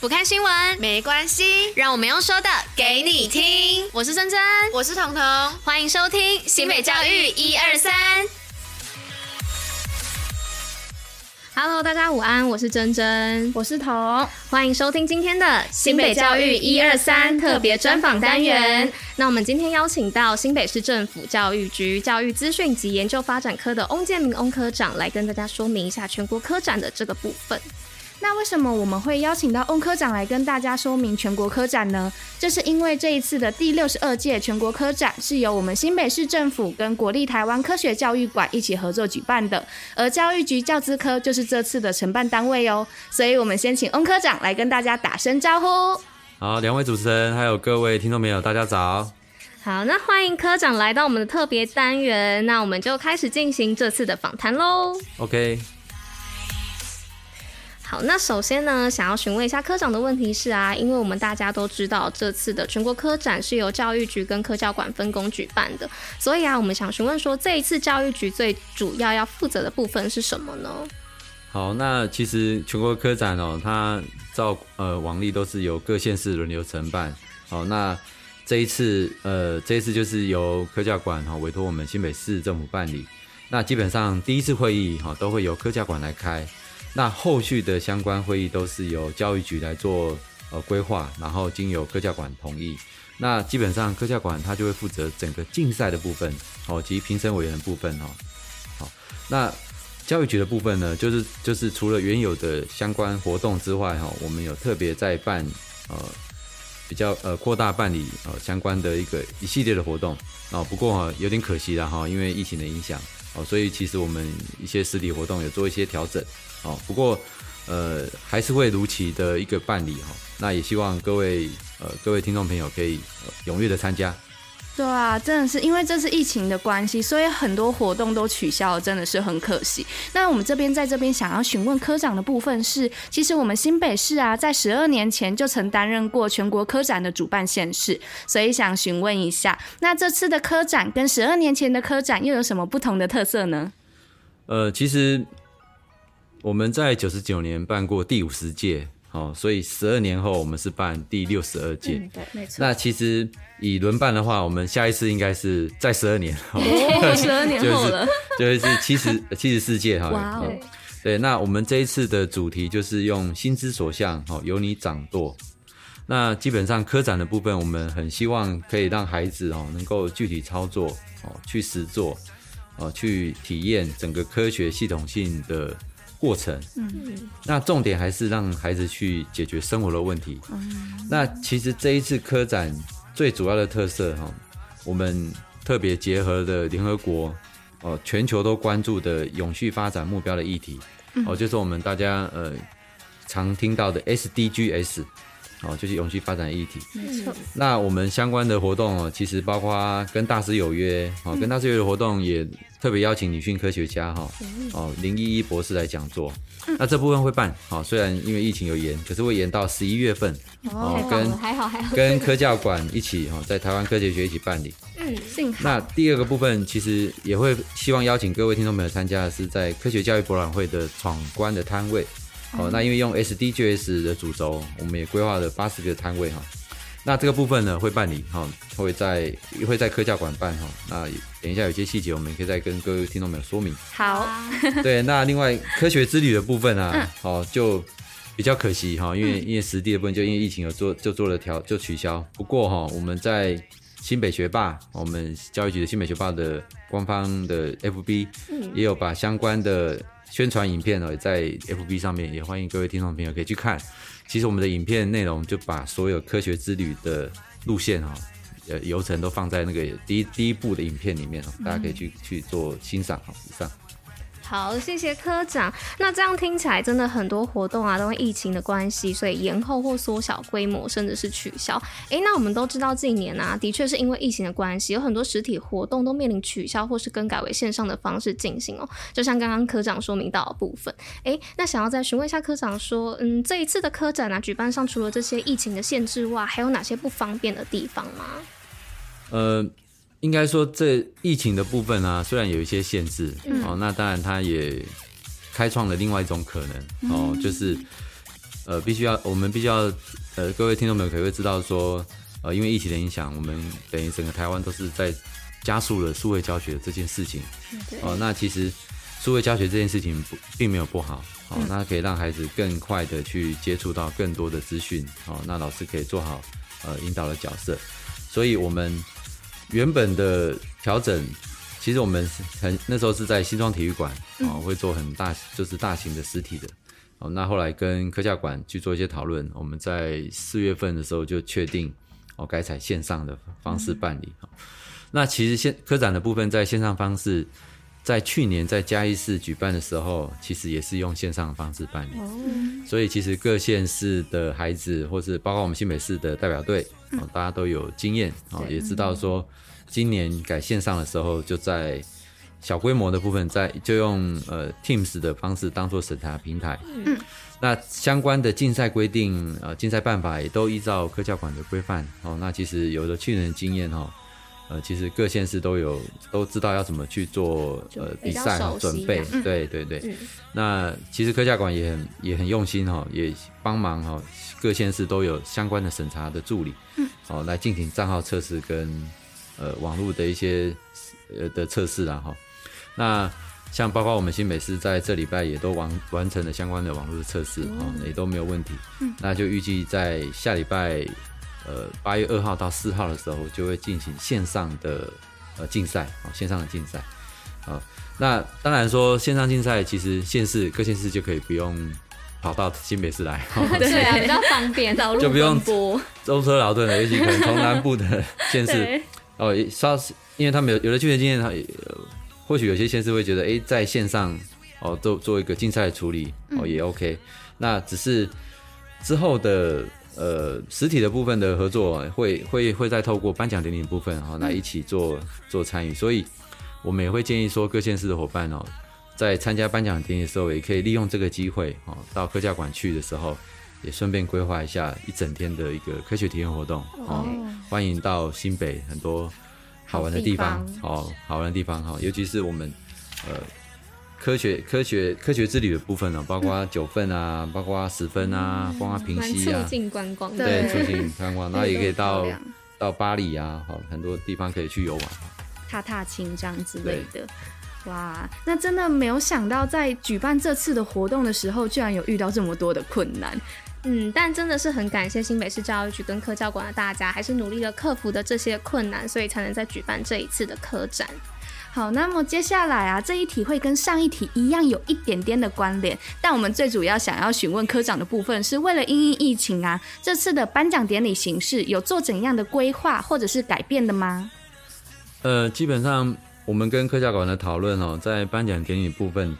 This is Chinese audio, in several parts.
不看新闻没关系，让我们用说的给你听。我是珍珍，我是彤彤，欢迎收听新北教育一二三。Hello，大家午安，我是珍珍，我是彤，欢迎收听今天的新北教育一二三特别专访单元。那我们今天邀请到新北市政府教育局教育资讯及研究发展科的翁建明翁科长来跟大家说明一下全国科展的这个部分。那为什么我们会邀请到翁科长来跟大家说明全国科展呢？这是因为这一次的第六十二届全国科展是由我们新北市政府跟国立台湾科学教育馆一起合作举办的，而教育局教资科就是这次的承办单位哦。所以，我们先请翁科长来跟大家打声招呼。好，两位主持人还有各位听众朋友，大家早。好，那欢迎科长来到我们的特别单元，那我们就开始进行这次的访谈喽。OK。好，那首先呢，想要询问一下科长的问题是啊，因为我们大家都知道这次的全国科展是由教育局跟科教馆分工举办的，所以啊，我们想询问说，这一次教育局最主要要负责的部分是什么呢？好，那其实全国科展哦，它照呃往例都是由各县市轮流承办。好，那这一次呃这一次就是由科教馆哈委托我们新北市政府办理，那基本上第一次会议哈都会由科教馆来开。那后续的相关会议都是由教育局来做呃规划，然后经由科教馆同意。那基本上科教馆它就会负责整个竞赛的部分哦，及评审委员的部分哦。好，那教育局的部分呢，就是就是除了原有的相关活动之外哈，我们有特别在办呃比较呃扩大办理呃相关的一个一系列的活动哦。不过哈有点可惜了哈，因为疫情的影响哦，所以其实我们一些实体活动有做一些调整。哦，不过，呃，还是会如期的一个办理哈。那也希望各位呃各位听众朋友可以踊跃的参加。对啊，真的是因为这次疫情的关系，所以很多活动都取消了，真的是很可惜。那我们这边在这边想要询问科长的部分是，其实我们新北市啊，在十二年前就曾担任过全国科展的主办县市，所以想询问一下，那这次的科展跟十二年前的科展又有什么不同的特色呢？呃，其实。我们在九十九年办过第五十届，哦，所以十二年后我们是办第六十二届。对，没错。那其实以轮办的话，我们下一次应该是在十二年，十二年后了，就是七十七十四届哈。哇哦。对，那我们这一次的主题就是用心之所向，哦，由你掌舵。那基本上科展的部分，我们很希望可以让孩子哦能够具体操作，哦，去实做，哦，去体验整个科学系统性的。过程，嗯，那重点还是让孩子去解决生活的问题。嗯，那其实这一次科展最主要的特色哈，我们特别结合的联合国哦，全球都关注的永续发展目标的议题，哦，就是我们大家呃常听到的 SDGs。哦，就是永续发展议题。没错。那我们相关的活动哦，其实包括跟大师有约，哦，跟大师有约的活动也特别邀请女性科学家哈，哦，林依依博士来讲座。那这部分会办，好，虽然因为疫情有延，可是会延到十一月份。哦，跟还好还好。跟科教馆一起哈，在台湾科学学一起办理。嗯，幸好。那第二个部分其实也会希望邀请各位听众朋友参加的是在科学教育博览会的闯关的摊位。哦，那因为用 SDGs 的主轴，我们也规划了八十个摊位哈。那这个部分呢，会办理哈，会在会在科教馆办哈。那等一下有些细节，我们也可以再跟各位听众朋友说明。好，对，那另外科学之旅的部分啊，哦，就比较可惜哈，因为因为实地的部分就因为疫情而做就做了调就取消。不过哈，我们在新北学霸，我们教育局的新北学霸的官方的 FB 也有把相关的。宣传影片呢，在 FB 上面也欢迎各位听众朋友可以去看。其实我们的影片内容就把所有科学之旅的路线哈，呃，流程都放在那个第一第一部的影片里面，大家可以去去做欣赏哈。以上。好，谢谢科长。那这样听起来，真的很多活动啊，都因疫情的关系，所以延后或缩小规模，甚至是取消。哎、那我们都知道，近年啊，的确是因为疫情的关系，有很多实体活动都面临取消或是更改为线上的方式进行哦。就像刚刚科长说明到的部分。哎、那想要再询问一下科长说，嗯，这一次的科展啊，举办上除了这些疫情的限制外，还有哪些不方便的地方吗？呃。应该说，这疫情的部分啊，虽然有一些限制，嗯、哦，那当然它也开创了另外一种可能，哦，就是，呃，必须要我们必须要呃，各位听众朋友可能会知道说，呃，因为疫情的影响，我们等于整个台湾都是在加速了数位教学这件事情。哦、呃，那其实数位教学这件事情不并没有不好，哦、呃，那可以让孩子更快的去接触到更多的资讯，哦、呃，那老师可以做好呃引导的角色，所以我们原本的调整。其实我们很那时候是在新庄体育馆哦，会做很大就是大型的实体的哦。那后来跟科教馆去做一些讨论，我们在四月份的时候就确定哦，改采线上的方式办理。嗯、那其实线科展的部分在线上方式，在去年在嘉义市举办的时候，其实也是用线上的方式办理。哦、所以其实各县市的孩子，或是包括我们新北市的代表队哦，大家都有经验哦，也知道说。今年改线上的时候，就在小规模的部分在，在就用呃 Teams 的方式当做审查平台。嗯，那相关的竞赛规定呃竞赛办法也都依照科教馆的规范哦。那其实有了去年的经验哈，呃，其实各县市都有都知道要怎么去做呃比赛准备。嗯、对对对。嗯、那其实科教馆也很也很用心哈，也帮忙哈，各县市都有相关的审查的助理。嗯。哦，来进行账号测试跟。呃，网络的一些呃的测试啦哈，那像包括我们新北市在这礼拜也都完完成了相关的网络的测试啊，也都没有问题。嗯，那就预计在下礼拜呃八月二号到四号的时候，就会进行线上的呃竞赛啊，线上的竞赛。啊。那当然说线上竞赛，其实县市各县市就可以不用跑到新北市来，对啊，比较方便，就不用舟车劳顿了，尤其可能从南部的县市。哦，稍，因为他们有有了去年经验，他或许有些县市会觉得，哎，在线上哦做做一个竞赛处理哦也 OK，嗯、那只是之后的呃实体的部分的合作会会会再透过颁奖典礼的部分哦来一起做、嗯、做参与，所以我们也会建议说各县市的伙伴哦，在参加颁奖典礼的时候，也可以利用这个机会哦到科教馆去的时候。也顺便规划一下一整天的一个科学体验活动哦，欢迎到新北很多好玩的地方哦，好玩的地方哈，尤其是我们呃科学科学科学之旅的部分呢，包括九份啊，包括十分啊，包括平溪啊，促进观光，对，促进观光，然后也可以到到巴黎啊，好，很多地方可以去游玩，踏踏青这样之类的，哇，那真的没有想到在举办这次的活动的时候，居然有遇到这么多的困难。嗯，但真的是很感谢新北市教育局跟科教馆的大家，还是努力的克服的这些困难，所以才能再举办这一次的科展。好，那么接下来啊，这一题会跟上一题一样有一点点的关联，但我们最主要想要询问科长的部分，是为了因应疫情啊，这次的颁奖典礼形式有做怎样的规划或者是改变的吗？呃，基本上我们跟科教馆的讨论哦，在颁奖典礼部分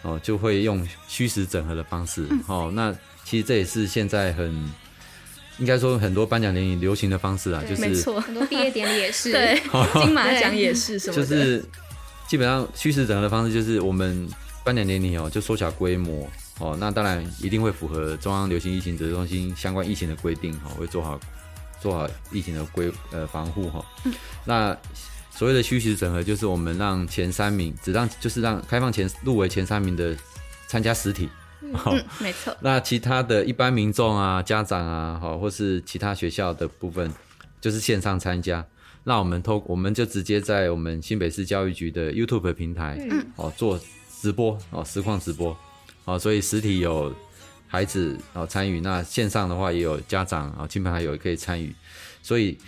哦，就会用虚实整合的方式，嗯、哦，那。其实这也是现在很应该说很多颁奖典礼流行的方式啊，就是没错，很多毕业典礼也是，对，金马奖也是什么的，就是基本上虚实整合的方式，就是我们颁奖典礼哦，就缩小规模哦，那当然一定会符合中央流行疫情指挥中心相关疫情的规定哈，会做好做好疫情的规呃防护哈。嗯、那所谓的虚实整合，就是我们让前三名只让就是让开放前入围前三名的参加实体。好，嗯，没错。那其他的一般民众啊、家长啊，好，或是其他学校的部分，就是线上参加。那我们透，我们就直接在我们新北市教育局的 YouTube 平台，嗯，哦，做直播，哦，实况直播，哦，所以实体有孩子哦参与，那线上的话也有家长啊、亲朋好友也可以参与，所以。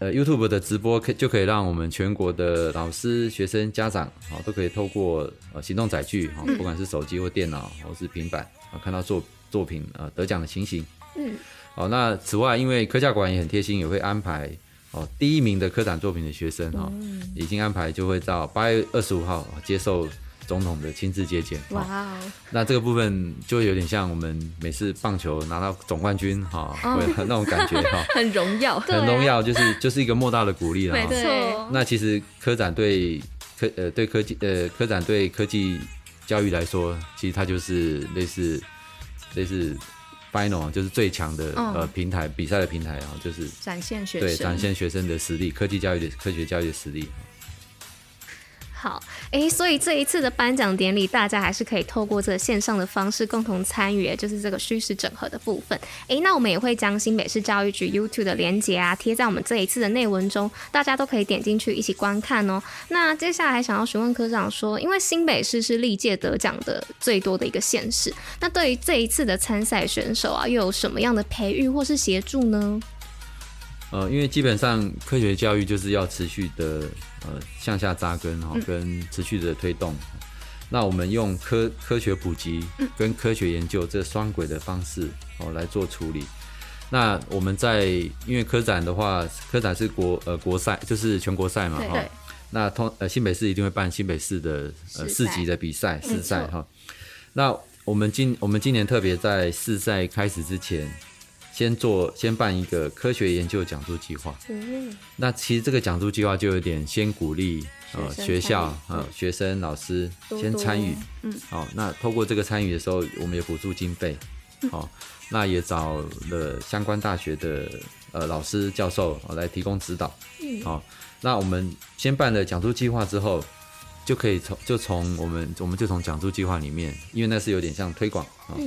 呃，YouTube 的直播可就可以让我们全国的老师、学生、家长，好都可以透过呃行动载具，哈，不管是手机或电脑或是平板，啊，看到作作品呃得奖的情形。嗯，好，那此外，因为科教馆也很贴心，也会安排哦第一名的科展作品的学生哈，已经安排就会到八月二十五号接受。总统的亲自接见，哇哦！那这个部分就有点像我们每次棒球拿到总冠军哈，会那种感觉哈，很荣耀，很荣耀，就是就是一个莫大的鼓励了。没错。那其实科展对科呃对科技呃科展对科技教育来说，其实它就是类似类似 final 就是最强的呃平台比赛的平台啊，就是展现学生对展现学生的实力，科技教育的科学教育的实力。好，哎、所以这一次的颁奖典礼，大家还是可以透过这个线上的方式共同参与，就是这个虚实整合的部分。哎、那我们也会将新北市教育局 YouTube 的连结啊贴在我们这一次的内文中，大家都可以点进去一起观看哦。那接下来想要询问科长说，因为新北市是历届得奖的最多的一个县市，那对于这一次的参赛选手啊，又有什么样的培育或是协助呢？呃，因为基本上科学教育就是要持续的呃向下扎根哈，跟持续的推动。嗯、那我们用科科学普及跟科学研究这双轨的方式哦来做处理。那我们在因为科展的话，科展是国呃国赛，就是全国赛嘛哈。那通呃新北市一定会办新北市的呃市级的比赛市赛哈。那我们今我们今年特别在市赛开始之前。先做，先办一个科学研究讲座计划。嗯，那其实这个讲座计划就有点先鼓励呃学校呃学生老师先参与。嗯，好，那透过这个参与的时候，我们也补助经费。好，那也找了相关大学的呃老师教授来提供指导。嗯，好，那我们先办了讲座计划之后，就可以从就从我们我们就从讲座计划里面，因为那是有点像推广啊，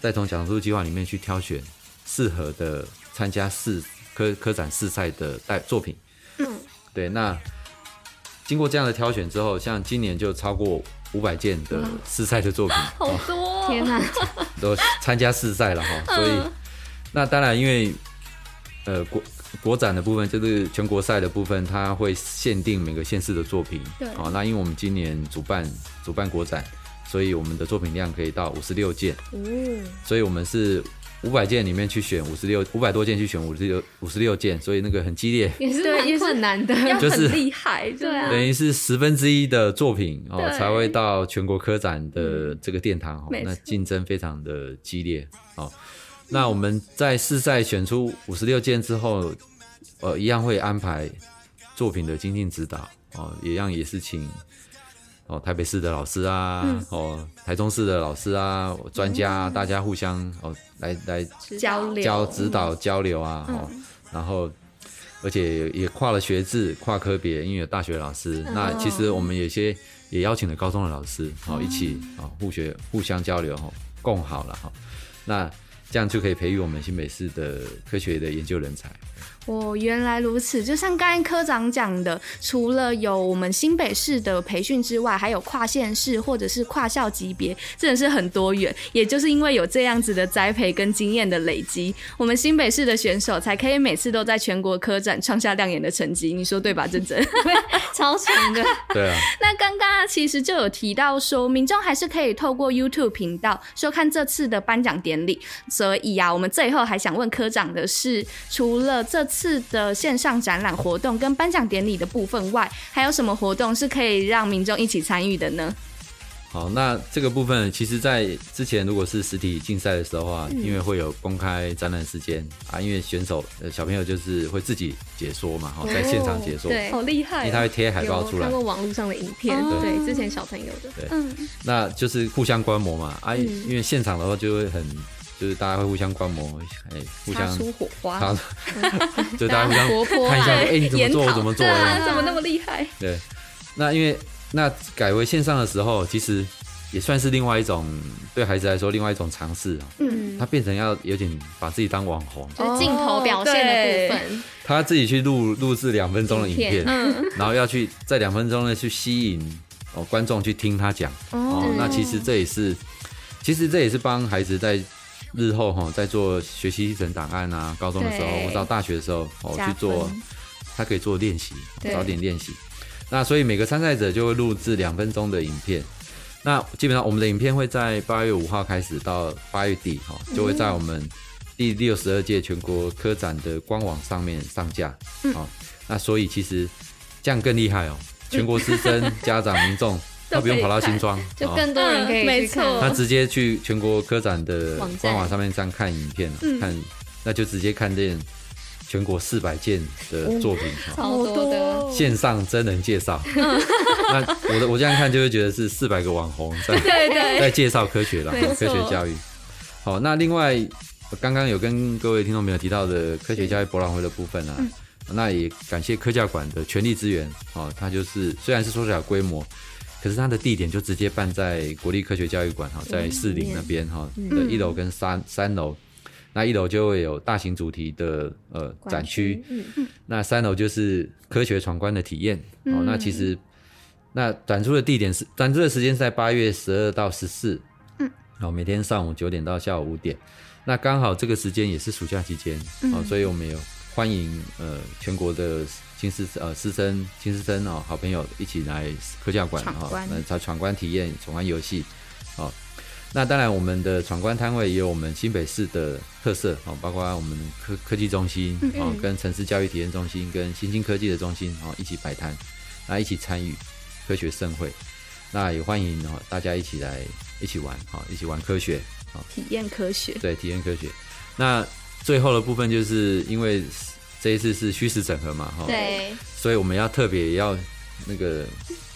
再从讲座计划里面去挑选。适合的参加市科科展试赛的代作品，嗯，对，那经过这样的挑选之后，像今年就超过五百件的试赛的作品，好多，天哪，都参加试赛了哈，所以那当然因为呃国国展的部分就是全国赛的部分，它会限定每个县市的作品，对，好，那因为我们今年主办主办国展，所以我们的作品量可以到五十六件，嗯，所以我们是。五百件里面去选五十六，五百多件去选五十六，五十六件，所以那个很激烈，也是对也是很难的，就是厉害，对啊，等于是十分之一的作品哦才会到全国科展的这个殿堂哦，那竞争非常的激烈哦。那我们在试赛选出五十六件之后，呃，一样会安排作品的精进指导哦，一样也是请。哦，台北市的老师啊，嗯、哦，台中市的老师啊，专家、啊，嗯、大家互相哦，来来交流、教指导、交流啊，嗯、哦，然后而且也跨了学制、跨科别，因为有大学老师，嗯、那其实我们有些也邀请了高中的老师，哦，一起啊、哦，互学、互相交流，哦，共好了哈、哦，那这样就可以培育我们新北市的科学的研究人才。哦，原来如此。就像刚才科长讲的，除了有我们新北市的培训之外，还有跨县市或者是跨校级别，真的是很多元。也就是因为有这样子的栽培跟经验的累积，我们新北市的选手才可以每次都在全国科展创下亮眼的成绩。你说对吧，真真？超强的。对啊。那刚刚其实就有提到说，民众还是可以透过 YouTube 频道收看这次的颁奖典礼。所以啊，我们最后还想问科长的是，除了这次。次的线上展览活动跟颁奖典礼的部分外，还有什么活动是可以让民众一起参与的呢？好，那这个部分其实，在之前如果是实体竞赛的时候啊，嗯、因为会有公开展览时间啊，因为选手呃小朋友就是会自己解说嘛，哈，在现场解说，对，好厉害，因为他会贴海报出来，看过网络上的影片，对，之前小朋友的，对，嗯，那就是互相观摩嘛，啊，因为现场的话就会很。就是大家会互相观摩，哎，互相擦出火花，就大家互相看一下，哎，你怎么做，我怎么做，怎么那么厉害？对，那因为那改为线上的时候，其实也算是另外一种对孩子来说另外一种尝试啊。嗯，他变成要有点把自己当网红，就是镜头表现的部分，他自己去录录制两分钟的影片，然后要去在两分钟内去吸引哦观众去听他讲哦。那其实这也是，其实这也是帮孩子在。日后哈，在做学习历程档案啊，高中的时候对或到大学的时候，哦去做，他可以做练习，对早点练习。那所以每个参赛者就会录制两分钟的影片。那基本上我们的影片会在八月五号开始到八月底哈，就会在我们第六十二届全国科展的官网上面上架。好、嗯，那所以其实这样更厉害哦，全国师生、家长、民众。他不用跑到新庄，就更多人可以去看。他直接去全国科展的官网上面这样看影片，看那就直接看见全国四百件的作品，超多的线上真人介绍。那我的我这样看就会觉得是四百个网红在 在介绍科学了，科学教育。好，那另外刚刚有跟各位听众朋友提到的科学教育博览会的部分啊。那也感谢科教馆的全力支援哦。它就是虽然是缩小规模，可是它的地点就直接办在国立科学教育馆哈，在士林那边哈的一楼跟三三楼。那一楼就会有大型主题的呃展区，那三楼就是科学闯关的体验哦。那其实那展出的地点是展出的时间是在八月十二到十四，嗯，哦，每天上午九点到下午五点。那刚好这个时间也是暑假期间，哦，所以我们有欢迎呃全国的金师呃师生、金师生哦，好朋友一起来科教馆哈，来闯闯关体验、闯关游戏，哦。那当然，我们的闯关摊位也有我们新北市的特色哦，包括我们科科技中心哦，跟城市教育体验中心跟新兴科技的中心哦一起摆摊，那一起参与科学盛会，那也欢迎哦大家一起来一起玩哈，一起玩科学啊，体验科学，对，体验科学。那最后的部分就是因为这一次是虚实整合嘛哈，对，所以我们要特别要那个。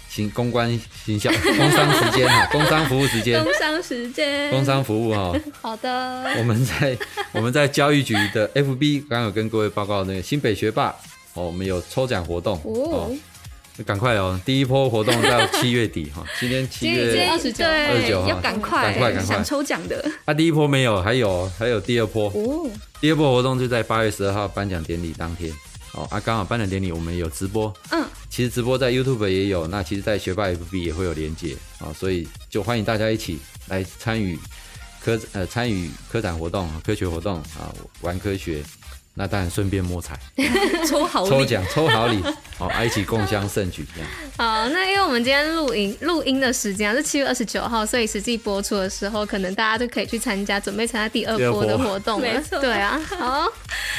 行公关行销 工商时间哈，工商服务时间，工商时间，工商服务哈。好的。我们在我们在教育局的 FB 刚刚有跟各位报告那个新北学霸哦，我们有抽奖活动哦，赶快哦，第一波活动到七月底哈，今天七月二十九，二十九要赶快，赶快，赶快。想抽奖的。啊，第一波没有，还有还有第二波。哦，第二波活动就在八月十二号颁奖典礼当天。哦啊，刚好颁奖典礼我们有直播，嗯，其实直播在 YouTube 也有，那其实，在学霸 FB 也会有连接。啊，所以就欢迎大家一起来参与科呃参与科展活动、科学活动啊，玩科学。那当然顺便摸彩，抽好抽奖抽好礼，好，一起共襄盛举这样。好，那因为我们今天录音录音的时间是七月二十九号，所以实际播出的时候，可能大家就可以去参加，准备参加第二波的活动了。没错，对啊。好，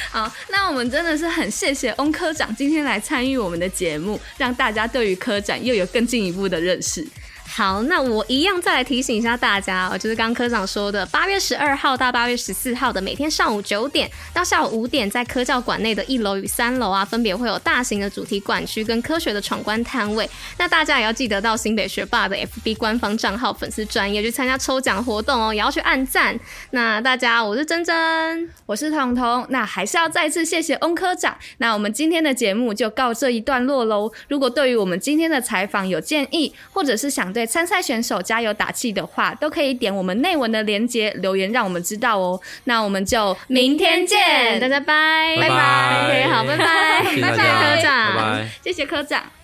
好，那我们真的是很谢谢翁科长今天来参与我们的节目，让大家对于科展又有更进一步的认识。好，那我一样再来提醒一下大家哦，就是刚科长说的，八月十二号到八月十四号的每天上午九点到下午五点，在科教馆内的一楼与三楼啊，分别会有大型的主题馆区跟科学的闯关摊位。那大家也要记得到新北学霸的 FB 官方账号粉丝专页去参加抽奖活动哦，也要去按赞。那大家，我是珍珍，我是彤彤，那还是要再次谢谢翁科长。那我们今天的节目就告这一段落喽。如果对于我们今天的采访有建议，或者是想对参赛选手加油打气的话，都可以点我们内文的链接留言，让我们知道哦。那我们就明天见，大家拜。拜拜，好，拜拜，拜拜，科长，谢谢科长。